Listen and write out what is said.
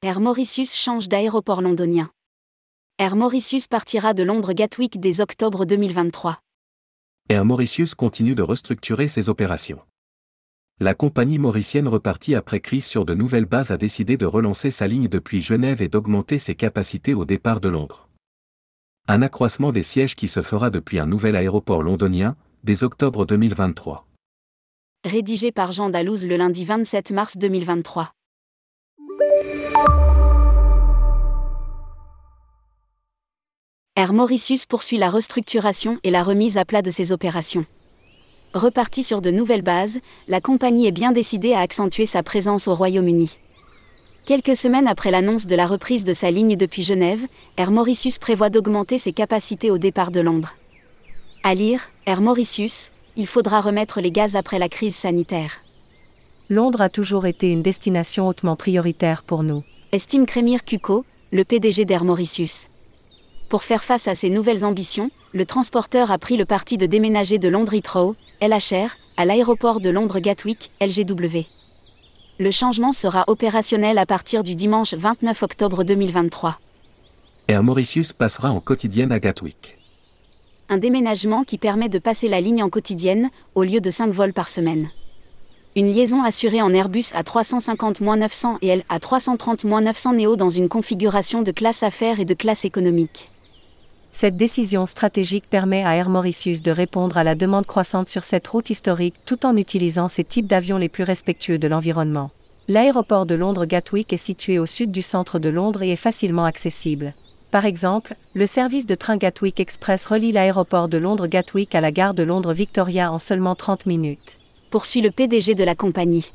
Air Mauritius change d'aéroport londonien. Air Mauritius partira de Londres Gatwick dès octobre 2023. Air Mauritius continue de restructurer ses opérations. La compagnie mauricienne repartie après crise sur de nouvelles bases a décidé de relancer sa ligne depuis Genève et d'augmenter ses capacités au départ de Londres. Un accroissement des sièges qui se fera depuis un nouvel aéroport londonien, dès octobre 2023. Rédigé par Jean Dalouse le lundi 27 mars 2023. Air Mauritius poursuit la restructuration et la remise à plat de ses opérations. Repartie sur de nouvelles bases, la compagnie est bien décidée à accentuer sa présence au Royaume-Uni. Quelques semaines après l'annonce de la reprise de sa ligne depuis Genève, Air Mauritius prévoit d'augmenter ses capacités au départ de Londres. À lire, Air Mauritius, il faudra remettre les gaz après la crise sanitaire. Londres a toujours été une destination hautement prioritaire pour nous. Estime Crémir Cuco, le PDG d'Air Mauritius. Pour faire face à ces nouvelles ambitions, le transporteur a pris le parti de déménager de Londres Heathrow, LHR, à l'aéroport de Londres Gatwick, LGW. Le changement sera opérationnel à partir du dimanche 29 octobre 2023. Air Mauritius passera en quotidienne à Gatwick. Un déménagement qui permet de passer la ligne en quotidienne, au lieu de 5 vols par semaine. Une liaison assurée en Airbus A350-900 et L A330-900 Neo dans une configuration de classe affaires et de classe économique. Cette décision stratégique permet à Air Mauritius de répondre à la demande croissante sur cette route historique tout en utilisant ces types d'avions les plus respectueux de l'environnement. L'aéroport de Londres Gatwick est situé au sud du centre de Londres et est facilement accessible. Par exemple, le service de train Gatwick Express relie l'aéroport de Londres Gatwick à la gare de Londres Victoria en seulement 30 minutes. Poursuit le PDG de la compagnie.